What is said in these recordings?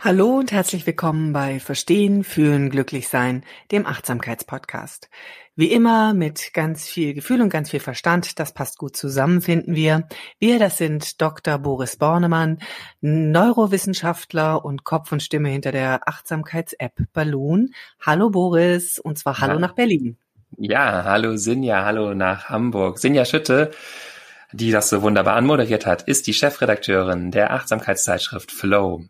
Hallo und herzlich willkommen bei Verstehen, Fühlen, Glücklichsein, dem Achtsamkeitspodcast. Wie immer mit ganz viel Gefühl und ganz viel Verstand, das passt gut zusammen, finden wir. Wir, das sind Dr. Boris Bornemann, Neurowissenschaftler und Kopf und Stimme hinter der Achtsamkeits-App Balloon. Hallo Boris und zwar hallo ja. nach Berlin. Ja, hallo Sinja, hallo nach Hamburg. Sinja Schütte, die das so wunderbar anmoderiert hat, ist die Chefredakteurin der Achtsamkeitszeitschrift Flow.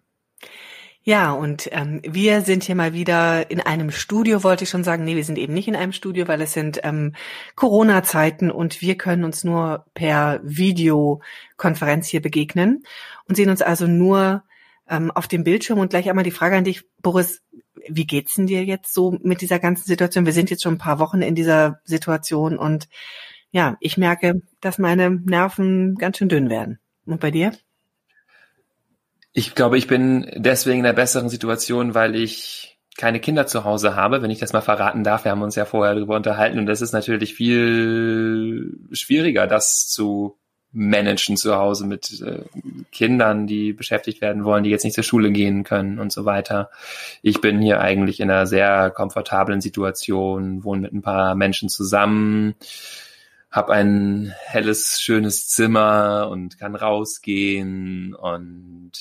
Ja, und ähm, wir sind hier mal wieder in einem Studio, wollte ich schon sagen. Nee, wir sind eben nicht in einem Studio, weil es sind ähm, Corona-Zeiten und wir können uns nur per Videokonferenz hier begegnen und sehen uns also nur ähm, auf dem Bildschirm. Und gleich einmal die Frage an dich, Boris, wie geht's denn dir jetzt so mit dieser ganzen Situation? Wir sind jetzt schon ein paar Wochen in dieser Situation und ja, ich merke, dass meine Nerven ganz schön dünn werden. Und bei dir? Ich glaube, ich bin deswegen in einer besseren Situation, weil ich keine Kinder zu Hause habe, wenn ich das mal verraten darf. Wir haben uns ja vorher darüber unterhalten und das ist natürlich viel schwieriger, das zu managen zu Hause mit äh, Kindern, die beschäftigt werden wollen, die jetzt nicht zur Schule gehen können und so weiter. Ich bin hier eigentlich in einer sehr komfortablen Situation, wohne mit ein paar Menschen zusammen, habe ein helles, schönes Zimmer und kann rausgehen und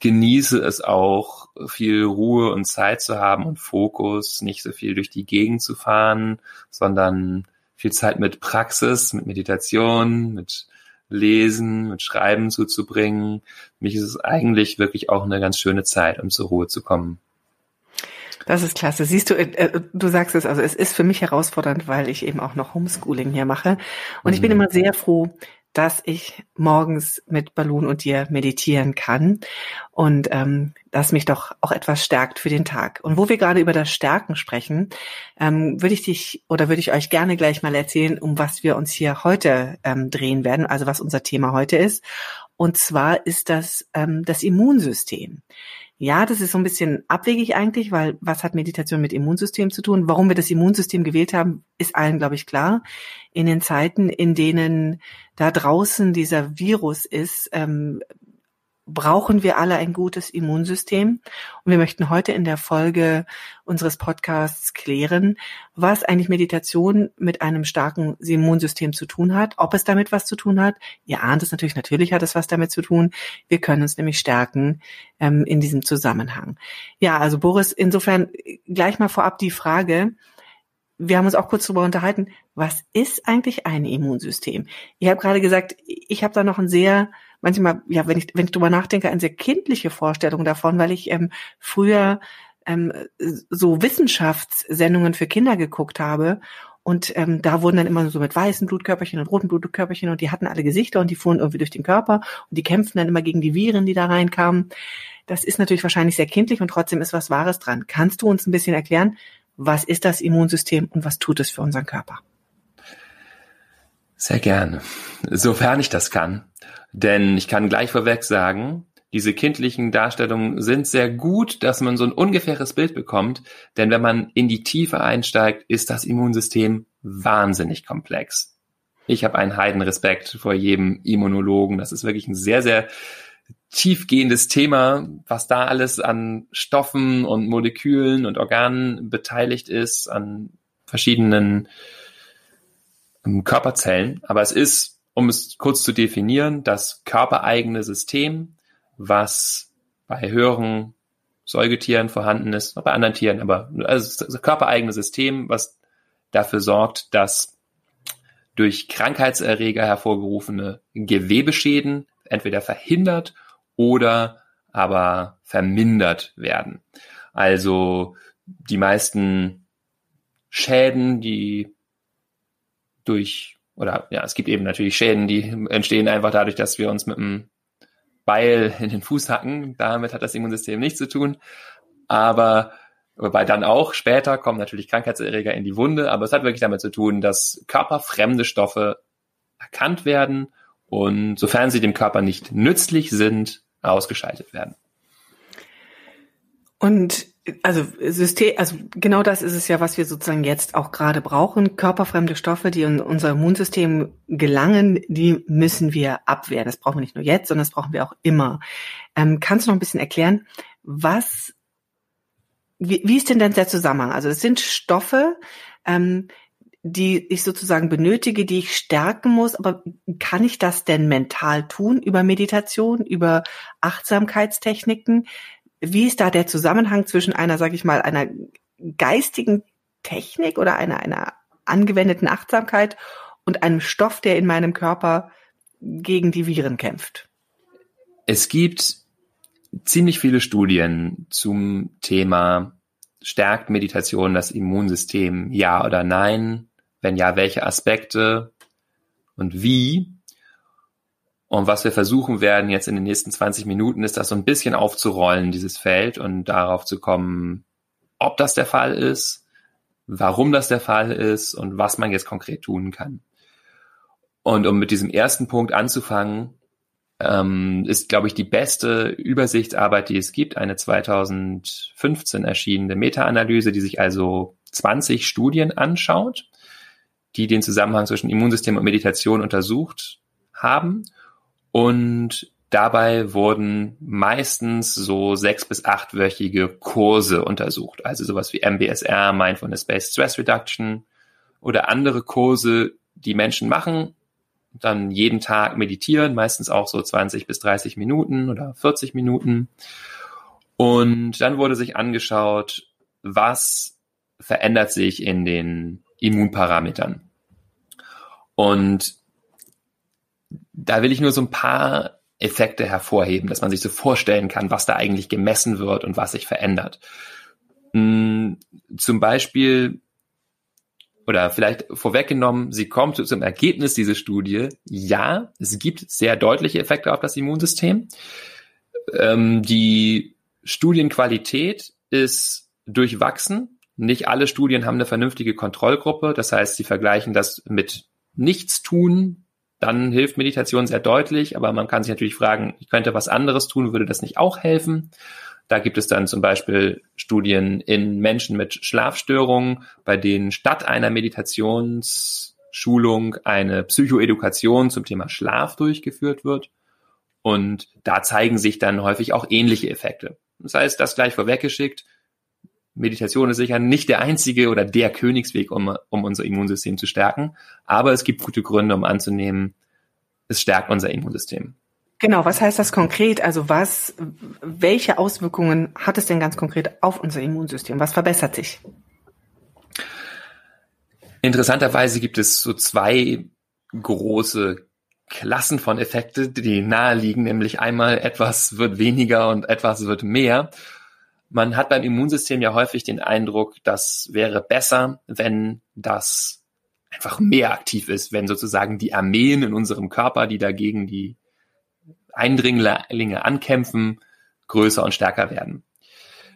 genieße es auch, viel Ruhe und Zeit zu haben und Fokus, nicht so viel durch die Gegend zu fahren, sondern viel Zeit mit Praxis, mit Meditation, mit Lesen, mit Schreiben zuzubringen. Mich ist es eigentlich wirklich auch eine ganz schöne Zeit, um zur Ruhe zu kommen. Das ist klasse. Siehst du, äh, äh, du sagst es, also es ist für mich herausfordernd, weil ich eben auch noch Homeschooling hier mache. Und ich bin mhm. immer sehr froh, dass ich morgens mit Balloon und dir meditieren kann und ähm, das mich doch auch etwas stärkt für den Tag. Und wo wir gerade über das Stärken sprechen, ähm, würde ich dich oder würde ich euch gerne gleich mal erzählen, um was wir uns hier heute ähm, drehen werden, also was unser Thema heute ist. Und zwar ist das ähm, das Immunsystem. Ja, das ist so ein bisschen abwegig eigentlich, weil was hat Meditation mit Immunsystem zu tun? Warum wir das Immunsystem gewählt haben, ist allen, glaube ich, klar. In den Zeiten, in denen da draußen dieser Virus ist, ähm, brauchen wir alle ein gutes Immunsystem. Und wir möchten heute in der Folge unseres Podcasts klären, was eigentlich Meditation mit einem starken Immunsystem zu tun hat, ob es damit was zu tun hat. Ihr ahnt es natürlich, natürlich hat es was damit zu tun. Wir können uns nämlich stärken ähm, in diesem Zusammenhang. Ja, also Boris, insofern gleich mal vorab die Frage, wir haben uns auch kurz darüber unterhalten, was ist eigentlich ein Immunsystem? Ich habe gerade gesagt, ich habe da noch ein sehr manchmal, ja, wenn ich, wenn ich drüber nachdenke, eine sehr kindliche Vorstellung davon, weil ich ähm, früher ähm, so Wissenschaftssendungen für Kinder geguckt habe und ähm, da wurden dann immer so mit weißen Blutkörperchen und roten Blutkörperchen und die hatten alle Gesichter und die fuhren irgendwie durch den Körper und die kämpften dann immer gegen die Viren, die da reinkamen. Das ist natürlich wahrscheinlich sehr kindlich und trotzdem ist was Wahres dran. Kannst du uns ein bisschen erklären, was ist das Immunsystem und was tut es für unseren Körper? Sehr gerne, sofern ich das kann. Denn ich kann gleich vorweg sagen, diese kindlichen Darstellungen sind sehr gut, dass man so ein ungefähres Bild bekommt. Denn wenn man in die Tiefe einsteigt, ist das Immunsystem wahnsinnig komplex. Ich habe einen Heidenrespekt vor jedem Immunologen. Das ist wirklich ein sehr, sehr tiefgehendes Thema, was da alles an Stoffen und Molekülen und Organen beteiligt ist, an verschiedenen ähm, Körperzellen. Aber es ist um es kurz zu definieren, das körpereigene System, was bei höheren Säugetieren vorhanden ist, bei anderen Tieren, aber also das körpereigene System, was dafür sorgt, dass durch Krankheitserreger hervorgerufene Gewebeschäden entweder verhindert oder aber vermindert werden. Also die meisten Schäden, die durch, oder ja, es gibt eben natürlich Schäden, die entstehen einfach dadurch, dass wir uns mit einem Beil in den Fuß hacken. Damit hat das Immunsystem nichts zu tun. Aber wobei dann auch später kommen natürlich Krankheitserreger in die Wunde, aber es hat wirklich damit zu tun, dass körperfremde Stoffe erkannt werden und sofern sie dem Körper nicht nützlich sind, ausgeschaltet werden. Und also System, also genau das ist es ja, was wir sozusagen jetzt auch gerade brauchen. Körperfremde Stoffe, die in unser Immunsystem gelangen, die müssen wir abwehren. Das brauchen wir nicht nur jetzt, sondern das brauchen wir auch immer. Ähm, kannst du noch ein bisschen erklären, was, wie, wie ist denn denn der Zusammenhang? Also es sind Stoffe, ähm, die ich sozusagen benötige, die ich stärken muss. Aber kann ich das denn mental tun über Meditation, über Achtsamkeitstechniken? Wie ist da der Zusammenhang zwischen einer, sage ich mal, einer geistigen Technik oder einer, einer angewendeten Achtsamkeit und einem Stoff, der in meinem Körper gegen die Viren kämpft? Es gibt ziemlich viele Studien zum Thema stärkt Meditation das Immunsystem, ja oder nein? Wenn ja, welche Aspekte und wie? Und was wir versuchen werden jetzt in den nächsten 20 Minuten, ist das so ein bisschen aufzurollen, dieses Feld, und darauf zu kommen, ob das der Fall ist, warum das der Fall ist und was man jetzt konkret tun kann. Und um mit diesem ersten Punkt anzufangen, ähm, ist, glaube ich, die beste Übersichtsarbeit, die es gibt, eine 2015 erschienene Meta-Analyse, die sich also 20 Studien anschaut, die den Zusammenhang zwischen Immunsystem und Meditation untersucht haben und dabei wurden meistens so sechs bis achtwöchige Kurse untersucht. Also sowas wie MBSR, Mindfulness-Based Stress Reduction oder andere Kurse, die Menschen machen, dann jeden Tag meditieren, meistens auch so 20 bis 30 Minuten oder 40 Minuten. Und dann wurde sich angeschaut, was verändert sich in den Immunparametern. Und da will ich nur so ein paar Effekte hervorheben, dass man sich so vorstellen kann, was da eigentlich gemessen wird und was sich verändert. Hm, zum Beispiel, oder vielleicht vorweggenommen, sie kommt zum Ergebnis, diese Studie, ja, es gibt sehr deutliche Effekte auf das Immunsystem. Ähm, die Studienqualität ist durchwachsen. Nicht alle Studien haben eine vernünftige Kontrollgruppe. Das heißt, sie vergleichen das mit Nichtstun dann hilft Meditation sehr deutlich, aber man kann sich natürlich fragen, ich könnte was anderes tun, würde das nicht auch helfen? Da gibt es dann zum Beispiel Studien in Menschen mit Schlafstörungen, bei denen statt einer Meditationsschulung eine Psychoedukation zum Thema Schlaf durchgeführt wird. Und da zeigen sich dann häufig auch ähnliche Effekte. Das heißt, das gleich vorweggeschickt, Meditation ist sicher nicht der einzige oder der Königsweg, um, um unser Immunsystem zu stärken. Aber es gibt gute Gründe, um anzunehmen, es stärkt unser Immunsystem. Genau, was heißt das konkret? Also was, welche Auswirkungen hat es denn ganz konkret auf unser Immunsystem? Was verbessert sich? Interessanterweise gibt es so zwei große Klassen von Effekte, die naheliegen, nämlich einmal etwas wird weniger und etwas wird mehr. Man hat beim Immunsystem ja häufig den Eindruck, das wäre besser, wenn das einfach mehr aktiv ist, wenn sozusagen die Armeen in unserem Körper, die dagegen die Eindringlinge ankämpfen, größer und stärker werden.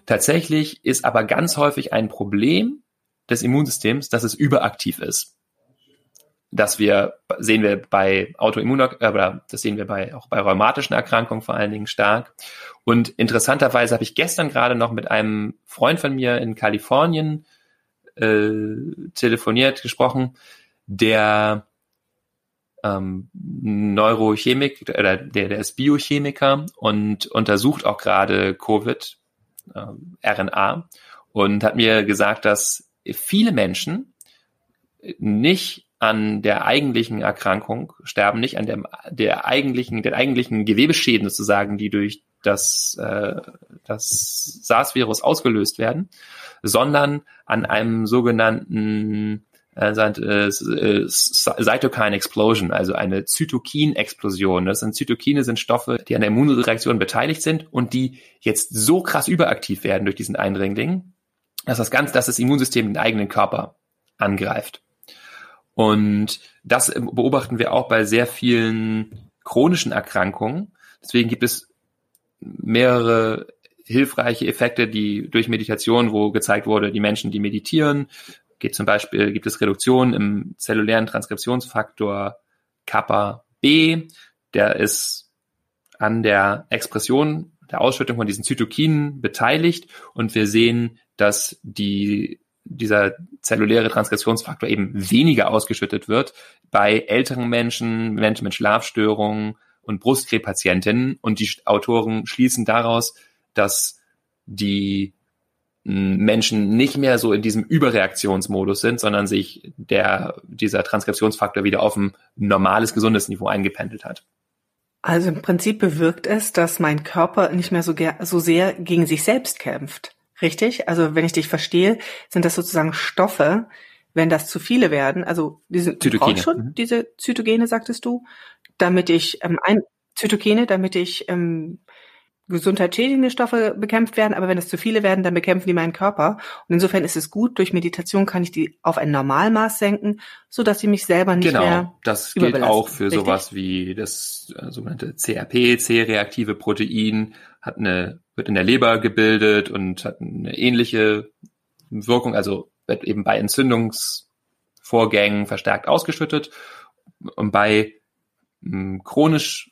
Tatsächlich ist aber ganz häufig ein Problem des Immunsystems, dass es überaktiv ist dass wir, sehen wir bei Autoimmun, äh, das sehen wir bei, auch bei rheumatischen Erkrankungen vor allen Dingen stark. Und interessanterweise habe ich gestern gerade noch mit einem Freund von mir in Kalifornien äh, telefoniert, gesprochen, der ähm, Neurochemik oder der, der ist Biochemiker und untersucht auch gerade Covid, äh, RNA und hat mir gesagt, dass viele Menschen nicht an der eigentlichen Erkrankung, sterben nicht an der, der eigentlichen, den eigentlichen Gewebeschäden sozusagen, die durch das, äh, das SARS-Virus ausgelöst werden, sondern an einem sogenannten äh, äh, Cytokine Explosion, also eine Zytokin-Explosion. Das sind Zytokine sind Stoffe, die an der Immunreaktion beteiligt sind und die jetzt so krass überaktiv werden durch diesen Eindringling, dass das ganz, dass das Immunsystem den eigenen Körper angreift. Und das beobachten wir auch bei sehr vielen chronischen Erkrankungen. Deswegen gibt es mehrere hilfreiche Effekte, die durch Meditation, wo gezeigt wurde, die Menschen, die meditieren, geht zum Beispiel, gibt es Reduktionen im zellulären Transkriptionsfaktor Kappa B, der ist an der Expression, der Ausschüttung von diesen Zytokinen beteiligt. Und wir sehen, dass die dieser zelluläre Transkriptionsfaktor eben weniger ausgeschüttet wird bei älteren Menschen, Menschen mit Schlafstörungen und Brustkrebspatientinnen. Und die Autoren schließen daraus, dass die Menschen nicht mehr so in diesem Überreaktionsmodus sind, sondern sich der, dieser Transkriptionsfaktor wieder auf ein normales, gesundes Niveau eingependelt hat. Also im Prinzip bewirkt es, dass mein Körper nicht mehr so, so sehr gegen sich selbst kämpft. Richtig? Also wenn ich dich verstehe, sind das sozusagen Stoffe, wenn das zu viele werden, also diese Zytokine. schon mhm. diese Zytogene, sagtest du, damit ich ähm, ein Zytokine, damit ich ähm, gesundheitsschädigende Stoffe bekämpft werden, aber wenn es zu viele werden, dann bekämpfen die meinen Körper. Und insofern ist es gut, durch Meditation kann ich die auf ein Normalmaß senken, so dass sie mich selber nicht genau, mehr Genau, das gilt auch für richtig? sowas wie das äh, sogenannte CRP, C-reaktive Protein, hat eine wird in der Leber gebildet und hat eine ähnliche Wirkung, also wird eben bei Entzündungsvorgängen verstärkt ausgeschüttet. Und bei mh, hm, chronisch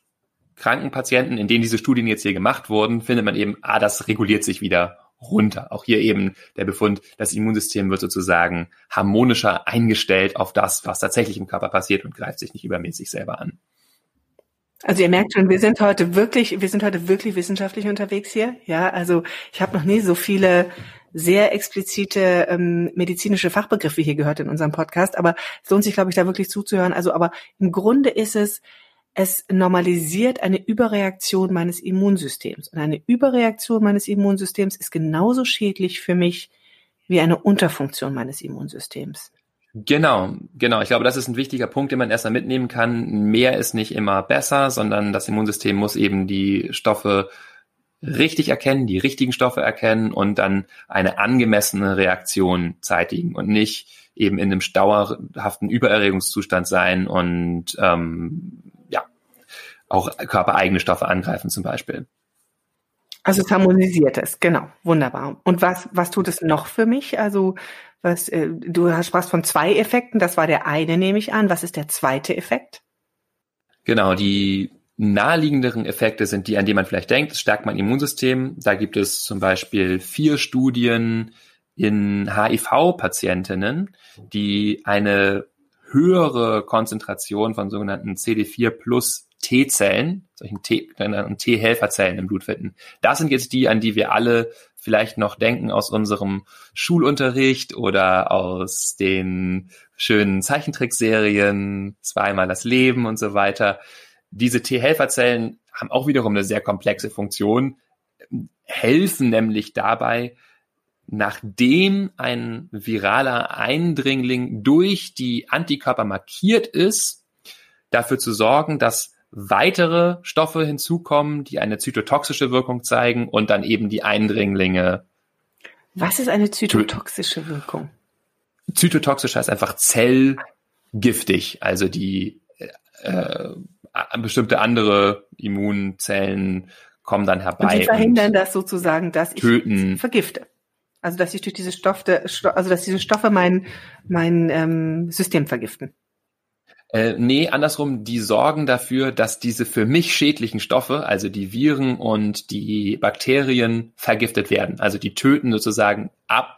kranken Patienten, in denen diese Studien jetzt hier gemacht wurden, findet man eben, ah, das reguliert sich wieder runter. Auch hier eben der Befund, das Immunsystem wird sozusagen harmonischer eingestellt auf das, was tatsächlich im Körper passiert und greift sich nicht übermäßig selber an. Also ihr merkt schon, wir sind heute wirklich, wir sind heute wirklich wissenschaftlich unterwegs hier. Ja, also ich habe noch nie so viele sehr explizite ähm, medizinische Fachbegriffe hier gehört in unserem Podcast, aber es lohnt sich, glaube ich, da wirklich zuzuhören. Also, aber im Grunde ist es, es normalisiert eine Überreaktion meines Immunsystems. Und eine Überreaktion meines Immunsystems ist genauso schädlich für mich wie eine Unterfunktion meines Immunsystems. Genau, genau. Ich glaube, das ist ein wichtiger Punkt, den man erstmal mitnehmen kann. Mehr ist nicht immer besser, sondern das Immunsystem muss eben die Stoffe richtig erkennen, die richtigen Stoffe erkennen und dann eine angemessene Reaktion zeitigen und nicht eben in einem dauerhaften Übererregungszustand sein und ähm, auch körpereigene Stoffe angreifen zum Beispiel. Also es harmonisiert es, genau, wunderbar. Und was was tut es noch für mich? Also was, äh, du sprachst von zwei Effekten, das war der eine, nehme ich an. Was ist der zweite Effekt? Genau, die naheliegenderen Effekte sind die, an die man vielleicht denkt. Es stärkt mein Immunsystem. Da gibt es zum Beispiel vier Studien in HIV-Patientinnen, die eine höhere Konzentration von sogenannten CD4 plus T-Zellen, solchen T-Helferzellen im Blut finden. Das sind jetzt die, an die wir alle vielleicht noch denken aus unserem Schulunterricht oder aus den schönen Zeichentrickserien, zweimal das Leben und so weiter. Diese T-Helferzellen haben auch wiederum eine sehr komplexe Funktion, helfen nämlich dabei, nachdem ein viraler Eindringling durch die Antikörper markiert ist, dafür zu sorgen, dass weitere Stoffe hinzukommen, die eine zytotoxische Wirkung zeigen und dann eben die Eindringlinge. Was ist eine zytotoxische Wirkung? Zytotoxisch heißt einfach zellgiftig, also die äh, bestimmte andere Immunzellen kommen dann herbei. Und die verhindern das sozusagen, dass ich töten. vergifte. Also dass ich durch diese Stoffe, also dass diese Stoffe mein, mein ähm, System vergiften. Äh, nee, andersrum, die sorgen dafür, dass diese für mich schädlichen Stoffe, also die Viren und die Bakterien, vergiftet werden. Also die töten sozusagen ab,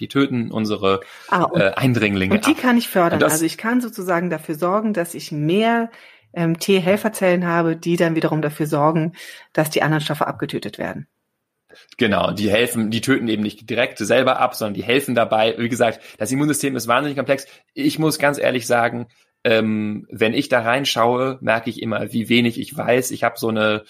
die töten unsere ah, und, äh, Eindringlinge. Und die ab. kann ich fördern. Das, also ich kann sozusagen dafür sorgen, dass ich mehr ähm, T-Helferzellen habe, die dann wiederum dafür sorgen, dass die anderen Stoffe abgetötet werden. Genau, die helfen, die töten eben nicht direkt selber ab, sondern die helfen dabei. Wie gesagt, das Immunsystem ist wahnsinnig komplex. Ich muss ganz ehrlich sagen, ähm, wenn ich da reinschaue, merke ich immer, wie wenig ich weiß. Ich habe so eine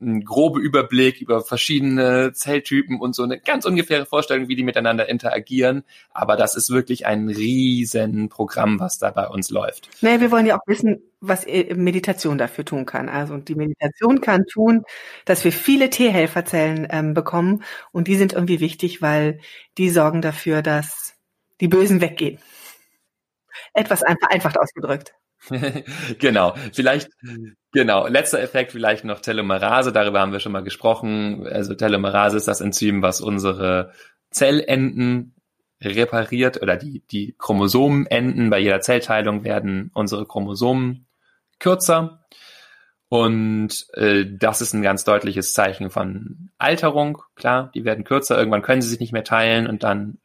einen grobe Überblick über verschiedene Zelltypen und so eine ganz ungefähre Vorstellung, wie die miteinander interagieren. Aber das ist wirklich ein riesen Programm, was da bei uns läuft. Naja, wir wollen ja auch wissen, was Meditation dafür tun kann. Also die Meditation kann tun, dass wir viele T-Helferzellen ähm, bekommen und die sind irgendwie wichtig, weil die sorgen dafür, dass die Bösen weggehen. Etwas vereinfacht ausgedrückt. genau, vielleicht, genau, letzter Effekt vielleicht noch Telomerase, darüber haben wir schon mal gesprochen. Also Telomerase ist das Enzym, was unsere Zellenden repariert oder die, die Chromosomenenden. Bei jeder Zellteilung werden unsere Chromosomen kürzer. Und äh, das ist ein ganz deutliches Zeichen von Alterung. Klar, die werden kürzer, irgendwann können sie sich nicht mehr teilen und dann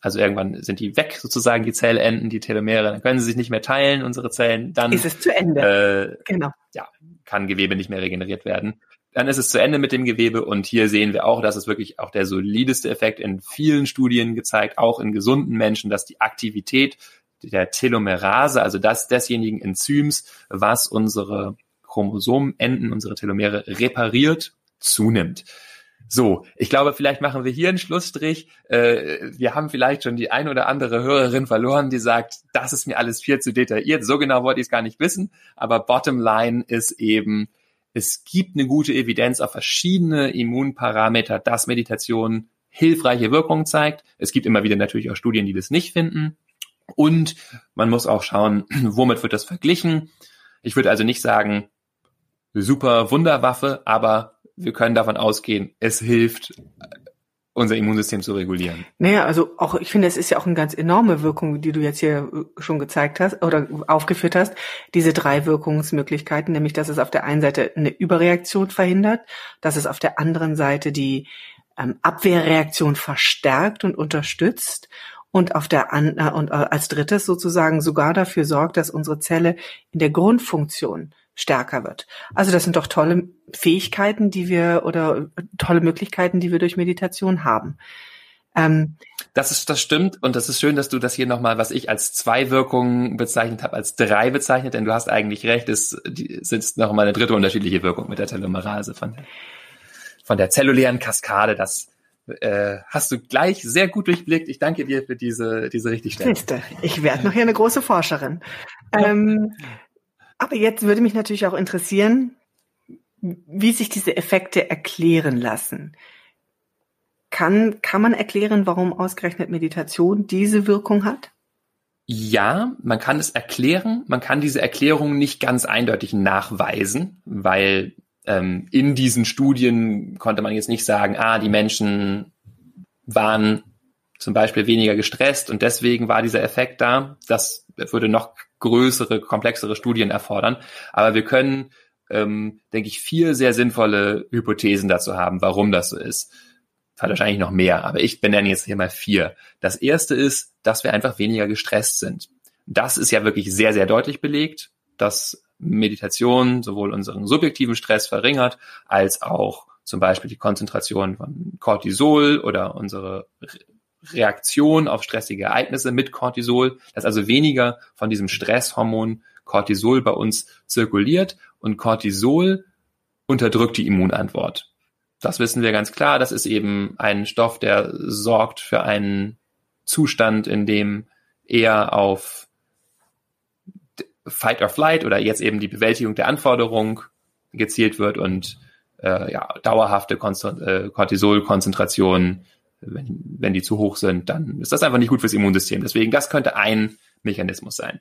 also irgendwann sind die weg, sozusagen, die Zellenden, die Telomere, dann können sie sich nicht mehr teilen, unsere Zellen. Dann ist es zu Ende. Äh, genau. Ja, kann Gewebe nicht mehr regeneriert werden. Dann ist es zu Ende mit dem Gewebe und hier sehen wir auch, dass es wirklich auch der solideste Effekt in vielen Studien gezeigt, auch in gesunden Menschen, dass die Aktivität der Telomerase, also das desjenigen Enzyms, was unsere Chromosomenenden, unsere Telomere repariert, zunimmt. So, ich glaube, vielleicht machen wir hier einen Schlussstrich. Äh, wir haben vielleicht schon die ein oder andere Hörerin verloren, die sagt, das ist mir alles viel zu detailliert. So genau wollte ich es gar nicht wissen. Aber bottom line ist eben, es gibt eine gute Evidenz auf verschiedene Immunparameter, dass Meditation hilfreiche Wirkungen zeigt. Es gibt immer wieder natürlich auch Studien, die das nicht finden. Und man muss auch schauen, womit wird das verglichen. Ich würde also nicht sagen, super Wunderwaffe, aber wir können davon ausgehen, es hilft, unser Immunsystem zu regulieren. Naja, also auch, ich finde, es ist ja auch eine ganz enorme Wirkung, die du jetzt hier äh, schon gezeigt hast oder aufgeführt hast. Diese drei Wirkungsmöglichkeiten, nämlich, dass es auf der einen Seite eine Überreaktion verhindert, dass es auf der anderen Seite die ähm, Abwehrreaktion verstärkt und unterstützt und auf der an, äh, und äh, als drittes sozusagen sogar dafür sorgt, dass unsere Zelle in der Grundfunktion stärker wird. Also das sind doch tolle Fähigkeiten, die wir oder tolle Möglichkeiten, die wir durch Meditation haben. Ähm, das ist, das stimmt und das ist schön, dass du das hier nochmal, was ich als zwei Wirkungen bezeichnet habe, als drei bezeichnet, denn du hast eigentlich recht, es sind nochmal eine dritte unterschiedliche Wirkung mit der Telomerase von der, von der zellulären Kaskade. Das äh, hast du gleich sehr gut durchblickt. Ich danke dir für diese, diese Richtigstellung. Ich werde noch hier eine große Forscherin. Ähm, aber jetzt würde mich natürlich auch interessieren, wie sich diese Effekte erklären lassen. Kann, kann man erklären, warum ausgerechnet Meditation diese Wirkung hat? Ja, man kann es erklären. Man kann diese Erklärung nicht ganz eindeutig nachweisen, weil ähm, in diesen Studien konnte man jetzt nicht sagen, ah, die Menschen waren zum Beispiel weniger gestresst und deswegen war dieser Effekt da. Das würde noch größere, komplexere Studien erfordern. Aber wir können, ähm, denke ich, vier sehr sinnvolle Hypothesen dazu haben, warum das so ist. Hat wahrscheinlich noch mehr, aber ich benenne jetzt hier mal vier. Das erste ist, dass wir einfach weniger gestresst sind. Das ist ja wirklich sehr, sehr deutlich belegt, dass Meditation sowohl unseren subjektiven Stress verringert, als auch zum Beispiel die Konzentration von Cortisol oder unsere Reaktion auf stressige Ereignisse mit Cortisol, dass also weniger von diesem Stresshormon Cortisol bei uns zirkuliert und Cortisol unterdrückt die Immunantwort. Das wissen wir ganz klar. Das ist eben ein Stoff, der sorgt für einen Zustand, in dem eher auf Fight or Flight oder jetzt eben die Bewältigung der Anforderung gezielt wird und äh, ja, dauerhafte äh, Cortisolkonzentrationen wenn, wenn die zu hoch sind, dann ist das einfach nicht gut fürs Immunsystem. Deswegen, das könnte ein Mechanismus sein.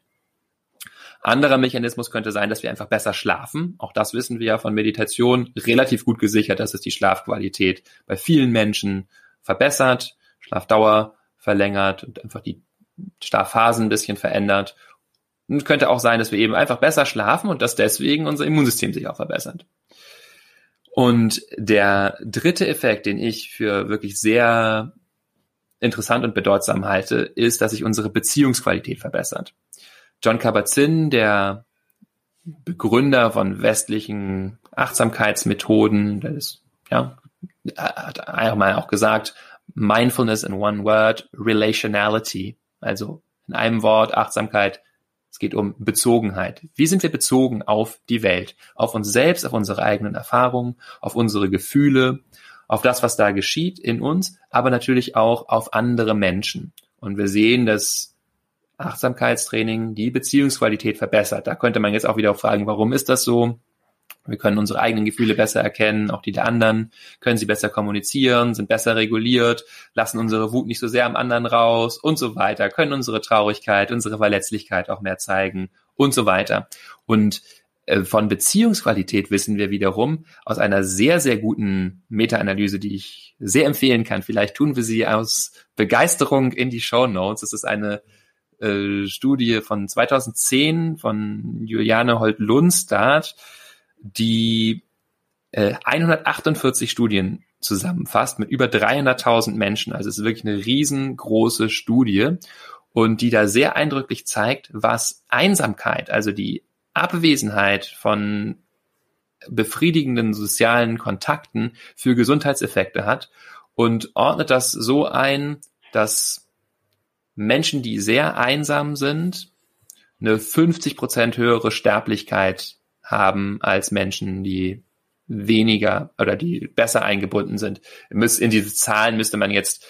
Anderer Mechanismus könnte sein, dass wir einfach besser schlafen. Auch das wissen wir ja von Meditation relativ gut gesichert, dass es die Schlafqualität bei vielen Menschen verbessert, Schlafdauer verlängert und einfach die Schlafphasen ein bisschen verändert. Und könnte auch sein, dass wir eben einfach besser schlafen und dass deswegen unser Immunsystem sich auch verbessert. Und der dritte Effekt, den ich für wirklich sehr interessant und bedeutsam halte, ist, dass sich unsere Beziehungsqualität verbessert. John Kabat-Zinn, der Begründer von westlichen Achtsamkeitsmethoden, der ist ja hat einmal auch gesagt, Mindfulness in one word, Relationality. Also in einem Wort Achtsamkeit. Es geht um Bezogenheit. Wie sind wir bezogen auf die Welt? Auf uns selbst, auf unsere eigenen Erfahrungen, auf unsere Gefühle, auf das, was da geschieht in uns, aber natürlich auch auf andere Menschen. Und wir sehen, dass Achtsamkeitstraining die Beziehungsqualität verbessert. Da könnte man jetzt auch wieder fragen, warum ist das so? Wir können unsere eigenen Gefühle besser erkennen, auch die der anderen, können sie besser kommunizieren, sind besser reguliert, lassen unsere Wut nicht so sehr am anderen raus und so weiter, können unsere Traurigkeit, unsere Verletzlichkeit auch mehr zeigen und so weiter. Und äh, von Beziehungsqualität wissen wir wiederum aus einer sehr, sehr guten Meta-Analyse, die ich sehr empfehlen kann. Vielleicht tun wir sie aus Begeisterung in die Show Notes. Das ist eine äh, Studie von 2010 von Juliane Holt-Lundstad, die äh, 148 Studien zusammenfasst mit über 300.000 Menschen. Also es ist wirklich eine riesengroße Studie und die da sehr eindrücklich zeigt, was Einsamkeit, also die Abwesenheit von befriedigenden sozialen Kontakten für Gesundheitseffekte hat und ordnet das so ein, dass Menschen, die sehr einsam sind, eine 50 Prozent höhere Sterblichkeit haben als Menschen, die weniger oder die besser eingebunden sind. In diese Zahlen müsste man jetzt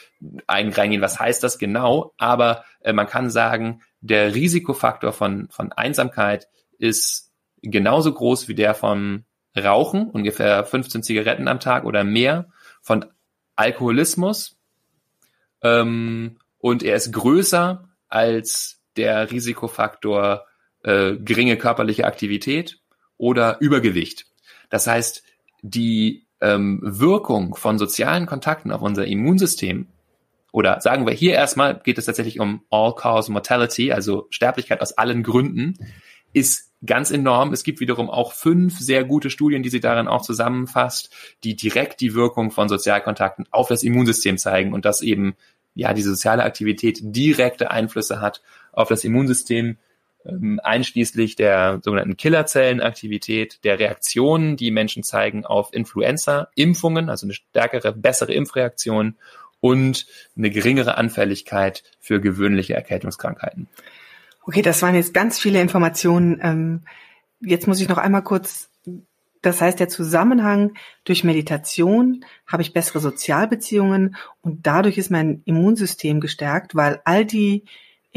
reingehen, was heißt das genau, aber äh, man kann sagen, der Risikofaktor von, von Einsamkeit ist genauso groß wie der von Rauchen, ungefähr 15 Zigaretten am Tag oder mehr, von Alkoholismus ähm, und er ist größer als der Risikofaktor äh, geringe körperliche Aktivität oder Übergewicht. Das heißt, die ähm, Wirkung von sozialen Kontakten auf unser Immunsystem oder sagen wir hier erstmal geht es tatsächlich um All-Cause Mortality, also Sterblichkeit aus allen Gründen, ist ganz enorm. Es gibt wiederum auch fünf sehr gute Studien, die sie darin auch zusammenfasst, die direkt die Wirkung von Sozialkontakten auf das Immunsystem zeigen und dass eben ja diese soziale Aktivität direkte Einflüsse hat auf das Immunsystem, ähm, einschließlich der sogenannten Killerzellenaktivität, der Reaktionen, die Menschen zeigen auf Influenza-Impfungen, also eine stärkere, bessere Impfreaktion und eine geringere Anfälligkeit für gewöhnliche Erkältungskrankheiten. Okay, das waren jetzt ganz viele Informationen. Ähm, jetzt muss ich noch einmal kurz das heißt, der Zusammenhang durch Meditation habe ich bessere Sozialbeziehungen und dadurch ist mein Immunsystem gestärkt, weil all die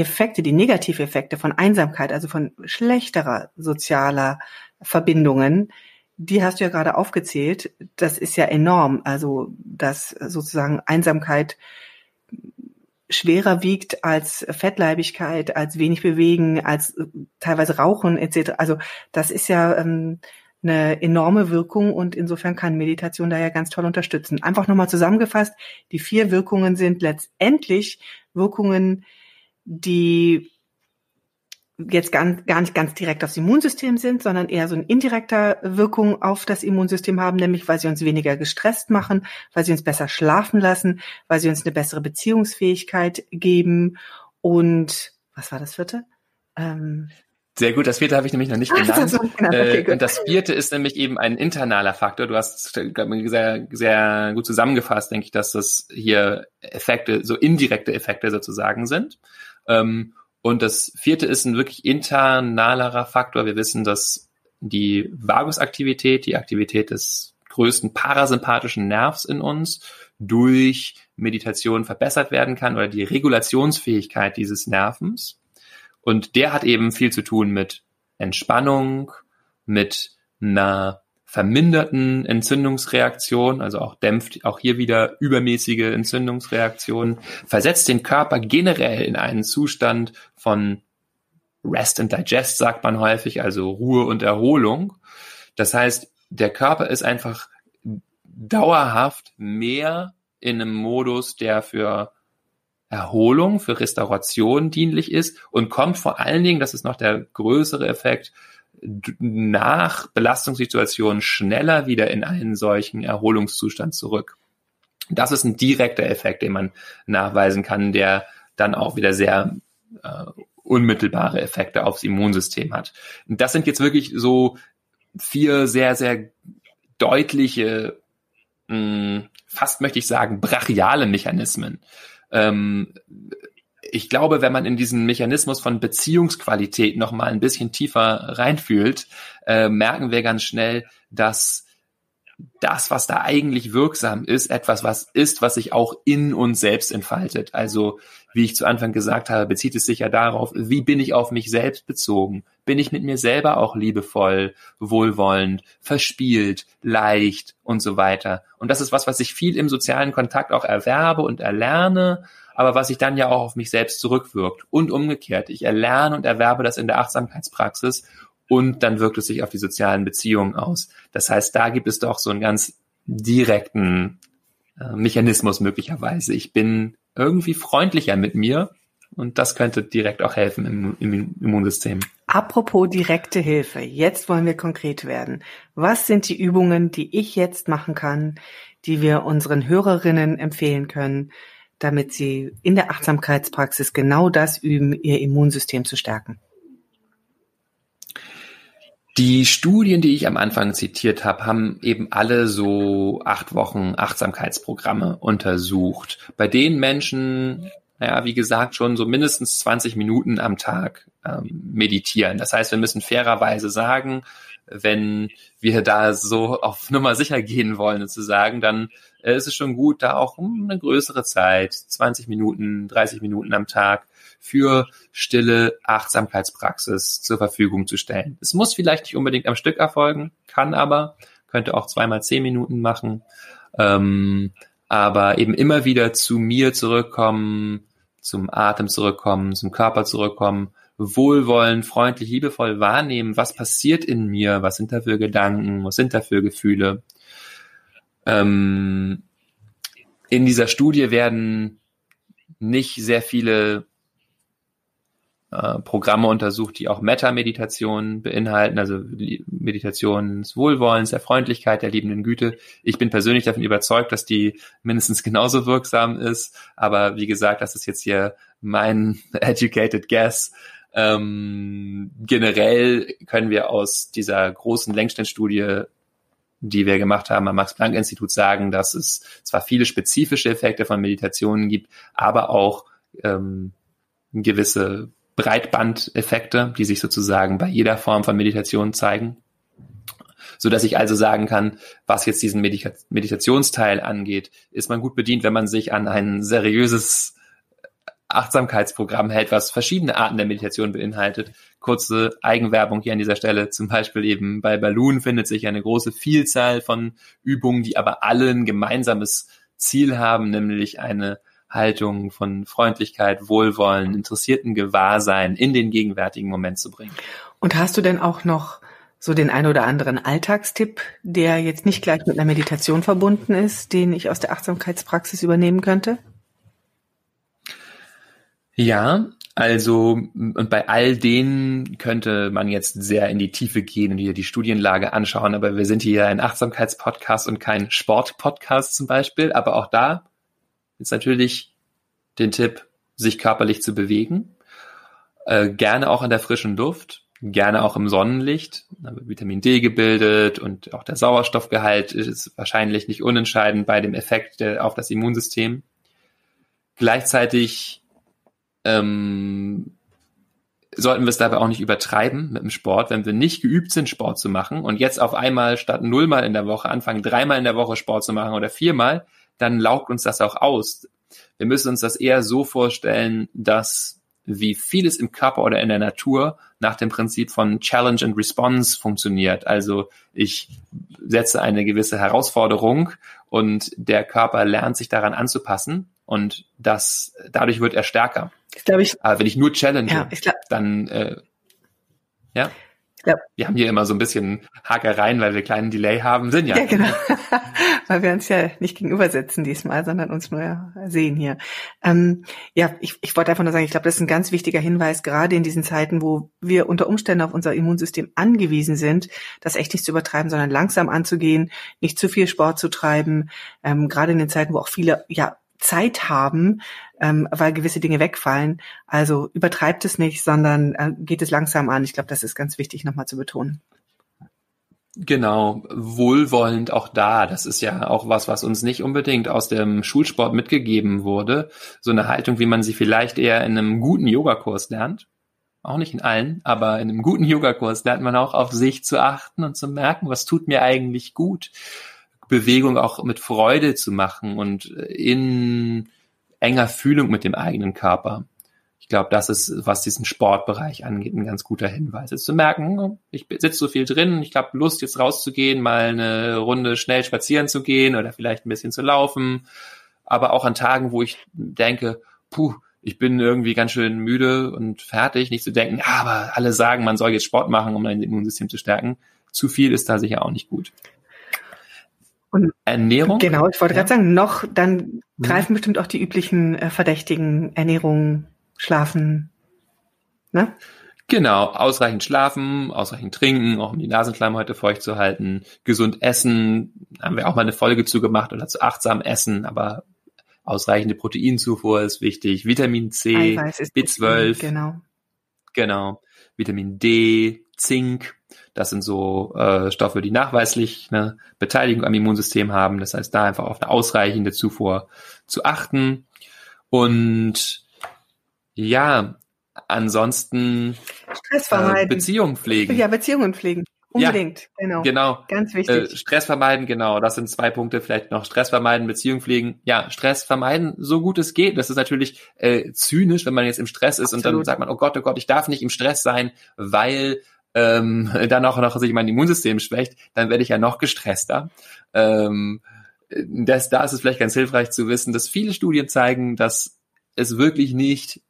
Effekte, die Negativeffekte von Einsamkeit, also von schlechterer sozialer Verbindungen, die hast du ja gerade aufgezählt. Das ist ja enorm. Also, dass sozusagen Einsamkeit schwerer wiegt als Fettleibigkeit, als wenig bewegen, als teilweise Rauchen etc. Also das ist ja ähm, eine enorme Wirkung und insofern kann Meditation da ja ganz toll unterstützen. Einfach nochmal zusammengefasst, die vier Wirkungen sind letztendlich Wirkungen, die jetzt gar, gar nicht ganz direkt aufs Immunsystem sind, sondern eher so eine indirekter Wirkung auf das Immunsystem haben, nämlich weil sie uns weniger gestresst machen, weil sie uns besser schlafen lassen, weil sie uns eine bessere Beziehungsfähigkeit geben und was war das vierte? Ähm, sehr gut, das vierte habe ich nämlich noch nicht genannt. Okay, äh, und das vierte ist nämlich eben ein internaler Faktor. Du hast sehr, sehr gut zusammengefasst, denke ich, dass das hier Effekte, so indirekte Effekte sozusagen sind. Ähm, und das vierte ist ein wirklich internalerer Faktor. Wir wissen, dass die Vagusaktivität, die Aktivität des größten parasympathischen Nervs in uns, durch Meditation verbessert werden kann oder die Regulationsfähigkeit dieses Nervens. Und der hat eben viel zu tun mit Entspannung, mit einer verminderten Entzündungsreaktion, also auch dämpft auch hier wieder übermäßige Entzündungsreaktionen, versetzt den Körper generell in einen Zustand von Rest and Digest, sagt man häufig, also Ruhe und Erholung. Das heißt, der Körper ist einfach dauerhaft mehr in einem Modus, der für Erholung, für Restauration dienlich ist und kommt vor allen Dingen, das ist noch der größere Effekt, nach Belastungssituationen schneller wieder in einen solchen Erholungszustand zurück. Das ist ein direkter Effekt, den man nachweisen kann, der dann auch wieder sehr äh, unmittelbare Effekte aufs Immunsystem hat. Das sind jetzt wirklich so vier sehr, sehr deutliche mh, fast möchte ich sagen, brachiale Mechanismen. Ähm, ich glaube, wenn man in diesen Mechanismus von Beziehungsqualität noch mal ein bisschen tiefer reinfühlt, äh, merken wir ganz schnell, dass das, was da eigentlich wirksam ist, etwas, was ist, was sich auch in uns selbst entfaltet. Also, wie ich zu Anfang gesagt habe, bezieht es sich ja darauf, wie bin ich auf mich selbst bezogen? Bin ich mit mir selber auch liebevoll, wohlwollend, verspielt, leicht und so weiter? Und das ist was, was ich viel im sozialen Kontakt auch erwerbe und erlerne, aber was sich dann ja auch auf mich selbst zurückwirkt. Und umgekehrt, ich erlerne und erwerbe das in der Achtsamkeitspraxis und dann wirkt es sich auf die sozialen Beziehungen aus. Das heißt, da gibt es doch so einen ganz direkten äh, Mechanismus möglicherweise. Ich bin irgendwie freundlicher mit mir und das könnte direkt auch helfen im, im Immunsystem. Apropos direkte Hilfe, jetzt wollen wir konkret werden. Was sind die Übungen, die ich jetzt machen kann, die wir unseren Hörerinnen empfehlen können, damit sie in der Achtsamkeitspraxis genau das üben, ihr Immunsystem zu stärken? Die Studien, die ich am Anfang zitiert habe, haben eben alle so acht Wochen Achtsamkeitsprogramme untersucht, bei denen Menschen, naja, wie gesagt, schon so mindestens 20 Minuten am Tag ähm, meditieren. Das heißt, wir müssen fairerweise sagen, wenn wir da so auf Nummer sicher gehen wollen, sozusagen, dann äh, ist es schon gut, da auch eine größere Zeit, 20 Minuten, 30 Minuten am Tag, für stille Achtsamkeitspraxis zur Verfügung zu stellen. Es muss vielleicht nicht unbedingt am Stück erfolgen, kann aber, könnte auch zweimal zehn Minuten machen, ähm, aber eben immer wieder zu mir zurückkommen, zum Atem zurückkommen, zum Körper zurückkommen, wohlwollend, freundlich, liebevoll wahrnehmen, was passiert in mir, was sind da für Gedanken, was sind da für Gefühle. Ähm, in dieser Studie werden nicht sehr viele äh, Programme untersucht, die auch Meta-Meditation beinhalten, also Meditation des Wohlwollens, der Freundlichkeit, der liebenden Güte. Ich bin persönlich davon überzeugt, dass die mindestens genauso wirksam ist. Aber wie gesagt, das ist jetzt hier mein educated guess. Ähm, generell können wir aus dieser großen Längsschnittstudie die wir gemacht haben am Max-Planck-Institut sagen, dass es zwar viele spezifische Effekte von Meditationen gibt, aber auch ähm, gewisse Breitbandeffekte, die sich sozusagen bei jeder Form von Meditation zeigen. So dass ich also sagen kann, was jetzt diesen Medita Meditationsteil angeht, ist man gut bedient, wenn man sich an ein seriöses Achtsamkeitsprogramm hält, was verschiedene Arten der Meditation beinhaltet. Kurze Eigenwerbung hier an dieser Stelle. Zum Beispiel eben bei Balloon findet sich eine große Vielzahl von Übungen, die aber alle ein gemeinsames Ziel haben, nämlich eine Haltung von Freundlichkeit, Wohlwollen, interessierten Gewahrsein in den gegenwärtigen Moment zu bringen. Und hast du denn auch noch so den ein oder anderen Alltagstipp, der jetzt nicht gleich mit einer Meditation verbunden ist, den ich aus der Achtsamkeitspraxis übernehmen könnte? Ja, also und bei all denen könnte man jetzt sehr in die Tiefe gehen und hier die Studienlage anschauen, aber wir sind hier ein Achtsamkeitspodcast und kein Sportpodcast zum Beispiel. Aber auch da ist natürlich den Tipp, sich körperlich zu bewegen. Äh, gerne auch in der frischen Luft, gerne auch im Sonnenlicht. Da wird Vitamin D gebildet und auch der Sauerstoffgehalt ist wahrscheinlich nicht unentscheidend bei dem Effekt der, auf das Immunsystem. Gleichzeitig ähm, sollten wir es dabei auch nicht übertreiben mit dem Sport, wenn wir nicht geübt sind, Sport zu machen und jetzt auf einmal statt nullmal in der Woche anfangen, dreimal in der Woche Sport zu machen oder viermal, dann laugt uns das auch aus. Wir müssen uns das eher so vorstellen, dass wie vieles im Körper oder in der Natur nach dem Prinzip von Challenge and Response funktioniert. Also ich setze eine gewisse Herausforderung und der Körper lernt sich daran anzupassen und das dadurch wird er stärker. Ich glaube ich. Aber wenn ich nur challenge, ja, ich glaub, dann äh, ja. Ja. Wir haben hier immer so ein bisschen Hakereien, weil wir kleinen Delay haben. Sind ja. Ja, genau. weil wir uns ja nicht gegenüber sitzen diesmal, sondern uns nur sehen hier. Ähm, ja, ich, ich wollte einfach nur sagen, ich glaube, das ist ein ganz wichtiger Hinweis, gerade in diesen Zeiten, wo wir unter Umständen auf unser Immunsystem angewiesen sind, das echt nicht zu übertreiben, sondern langsam anzugehen, nicht zu viel Sport zu treiben, ähm, gerade in den Zeiten, wo auch viele ja Zeit haben, ähm, weil gewisse Dinge wegfallen. Also übertreibt es nicht, sondern äh, geht es langsam an. Ich glaube, das ist ganz wichtig nochmal zu betonen. Genau, wohlwollend auch da. Das ist ja auch was, was uns nicht unbedingt aus dem Schulsport mitgegeben wurde. So eine Haltung, wie man sie vielleicht eher in einem guten Yogakurs lernt. Auch nicht in allen, aber in einem guten Yogakurs lernt man auch auf sich zu achten und zu merken, was tut mir eigentlich gut. Bewegung auch mit Freude zu machen und in enger Fühlung mit dem eigenen Körper glaube, das ist, was diesen Sportbereich angeht, ein ganz guter Hinweis. Ist zu merken, ich sitze so viel drin, ich habe Lust, jetzt rauszugehen, mal eine Runde schnell spazieren zu gehen oder vielleicht ein bisschen zu laufen. Aber auch an Tagen, wo ich denke, puh, ich bin irgendwie ganz schön müde und fertig, nicht zu denken, ja, aber alle sagen, man soll jetzt Sport machen, um dein Immunsystem zu stärken. Zu viel ist da sicher auch nicht gut. Und Ernährung? Genau, ich wollte ja. gerade sagen, noch, dann mhm. greifen mhm. bestimmt auch die üblichen äh, verdächtigen Ernährungen schlafen, ne? Genau, ausreichend schlafen, ausreichend trinken, auch um die Nasenschleimhäute feucht zu halten, gesund essen, haben wir auch mal eine Folge zugemacht oder zu achtsam essen, aber ausreichende Proteinzufuhr ist wichtig, Vitamin C, B12, genau. Genau, Vitamin D, Zink, das sind so äh, Stoffe, die nachweislich eine Beteiligung am Immunsystem haben. Das heißt, da einfach auf eine ausreichende Zufuhr zu achten. Und ja, ansonsten Stress vermeiden. Äh, Beziehungen pflegen. Ja, Beziehungen pflegen. Unbedingt, ja, genau. Genau. Ganz wichtig. Äh, Stress vermeiden, genau. Das sind zwei Punkte vielleicht noch. Stress vermeiden, Beziehung pflegen. Ja, Stress vermeiden, so gut es geht. Das ist natürlich äh, zynisch, wenn man jetzt im Stress ist Absolut. und dann sagt man, oh Gott, oh Gott, ich darf nicht im Stress sein, weil ähm, dann auch noch sich mein Immunsystem schwächt. Dann werde ich ja noch gestresster. Ähm, das, da ist es vielleicht ganz hilfreich zu wissen, dass viele Studien zeigen, dass es wirklich nicht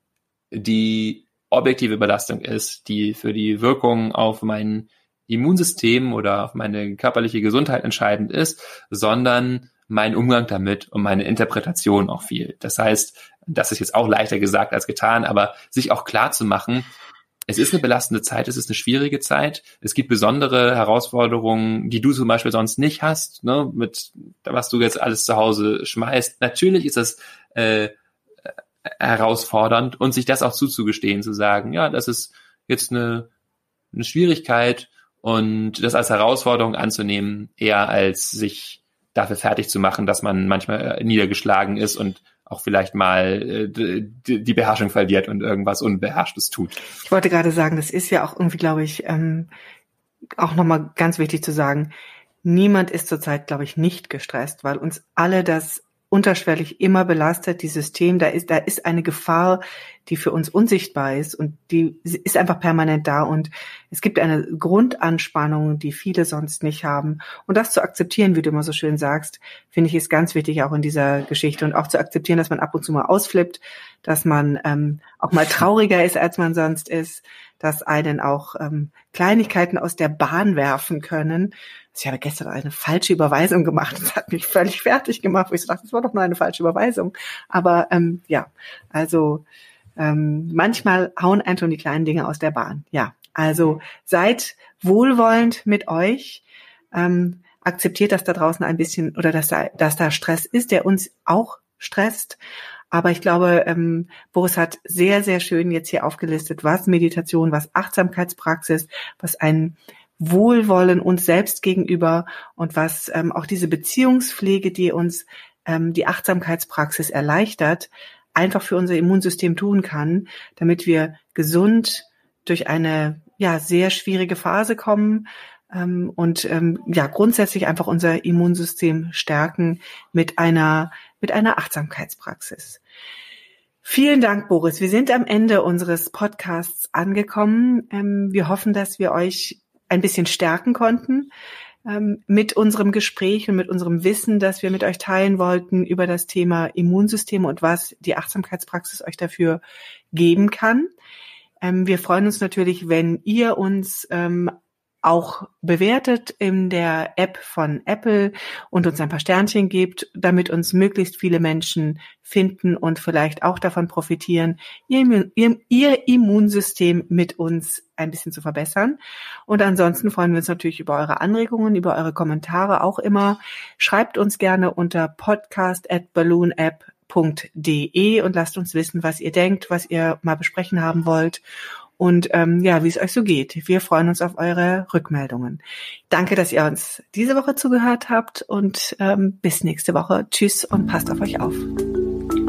die objektive Belastung ist, die für die Wirkung auf mein Immunsystem oder auf meine körperliche Gesundheit entscheidend ist, sondern mein Umgang damit und meine Interpretation auch viel. Das heißt, das ist jetzt auch leichter gesagt als getan, aber sich auch klar zu machen, es ist eine belastende Zeit, es ist eine schwierige Zeit. Es gibt besondere Herausforderungen, die du zum Beispiel sonst nicht hast, ne, mit was du jetzt alles zu Hause schmeißt. Natürlich ist das äh, herausfordernd und sich das auch zuzugestehen, zu sagen, ja, das ist jetzt eine, eine Schwierigkeit und das als Herausforderung anzunehmen, eher als sich dafür fertig zu machen, dass man manchmal äh, niedergeschlagen ist und auch vielleicht mal äh, die Beherrschung verliert und irgendwas Unbeherrschtes tut. Ich wollte gerade sagen, das ist ja auch irgendwie, glaube ich, ähm, auch nochmal ganz wichtig zu sagen, niemand ist zurzeit, glaube ich, nicht gestresst, weil uns alle das unterschwellig immer belastet, die System, da ist, da ist eine Gefahr, die für uns unsichtbar ist und die ist einfach permanent da und es gibt eine Grundanspannung, die viele sonst nicht haben. Und das zu akzeptieren, wie du immer so schön sagst, finde ich ist ganz wichtig auch in dieser Geschichte und auch zu akzeptieren, dass man ab und zu mal ausflippt, dass man ähm, auch mal trauriger ist, als man sonst ist, dass einen auch ähm, Kleinigkeiten aus der Bahn werfen können ich habe gestern eine falsche Überweisung gemacht. Das hat mich völlig fertig gemacht, ich dachte, das war doch nur eine falsche Überweisung. Aber ähm, ja, also ähm, manchmal hauen einfach die kleinen Dinge aus der Bahn. Ja, also seid wohlwollend mit euch. Ähm, akzeptiert, dass da draußen ein bisschen oder dass da, dass da Stress ist, der uns auch stresst. Aber ich glaube, ähm, Boris hat sehr, sehr schön jetzt hier aufgelistet, was Meditation, was Achtsamkeitspraxis, was ein Wohlwollen uns selbst gegenüber und was ähm, auch diese Beziehungspflege, die uns ähm, die Achtsamkeitspraxis erleichtert, einfach für unser Immunsystem tun kann, damit wir gesund durch eine ja sehr schwierige Phase kommen ähm, und ähm, ja grundsätzlich einfach unser Immunsystem stärken mit einer mit einer Achtsamkeitspraxis. Vielen Dank, Boris. Wir sind am Ende unseres Podcasts angekommen. Ähm, wir hoffen, dass wir euch ein bisschen stärken konnten ähm, mit unserem Gespräch und mit unserem Wissen, das wir mit euch teilen wollten über das Thema Immunsystem und was die Achtsamkeitspraxis euch dafür geben kann. Ähm, wir freuen uns natürlich, wenn ihr uns ähm, auch bewertet in der App von Apple und uns ein paar Sternchen gibt, damit uns möglichst viele Menschen finden und vielleicht auch davon profitieren, ihr, ihr, ihr, Immunsystem mit uns ein bisschen zu verbessern. Und ansonsten freuen wir uns natürlich über eure Anregungen, über eure Kommentare auch immer. Schreibt uns gerne unter podcast at balloonapp.de und lasst uns wissen, was ihr denkt, was ihr mal besprechen haben wollt. Und ähm, ja, wie es euch so geht. Wir freuen uns auf eure Rückmeldungen. Danke, dass ihr uns diese Woche zugehört habt und ähm, bis nächste Woche. Tschüss und passt auf euch auf.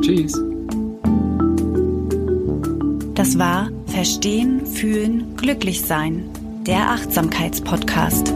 Tschüss. Das war Verstehen, Fühlen, Glücklich Sein, der Achtsamkeitspodcast.